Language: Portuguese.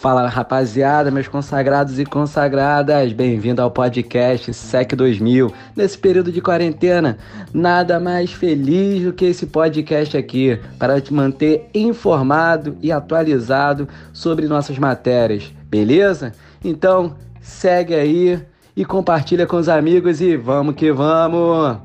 Fala rapaziada, meus consagrados e consagradas, bem-vindo ao podcast SEC 2000. Nesse período de quarentena, nada mais feliz do que esse podcast aqui para te manter informado e atualizado sobre nossas matérias, beleza? Então segue aí e compartilha com os amigos e vamos que vamos!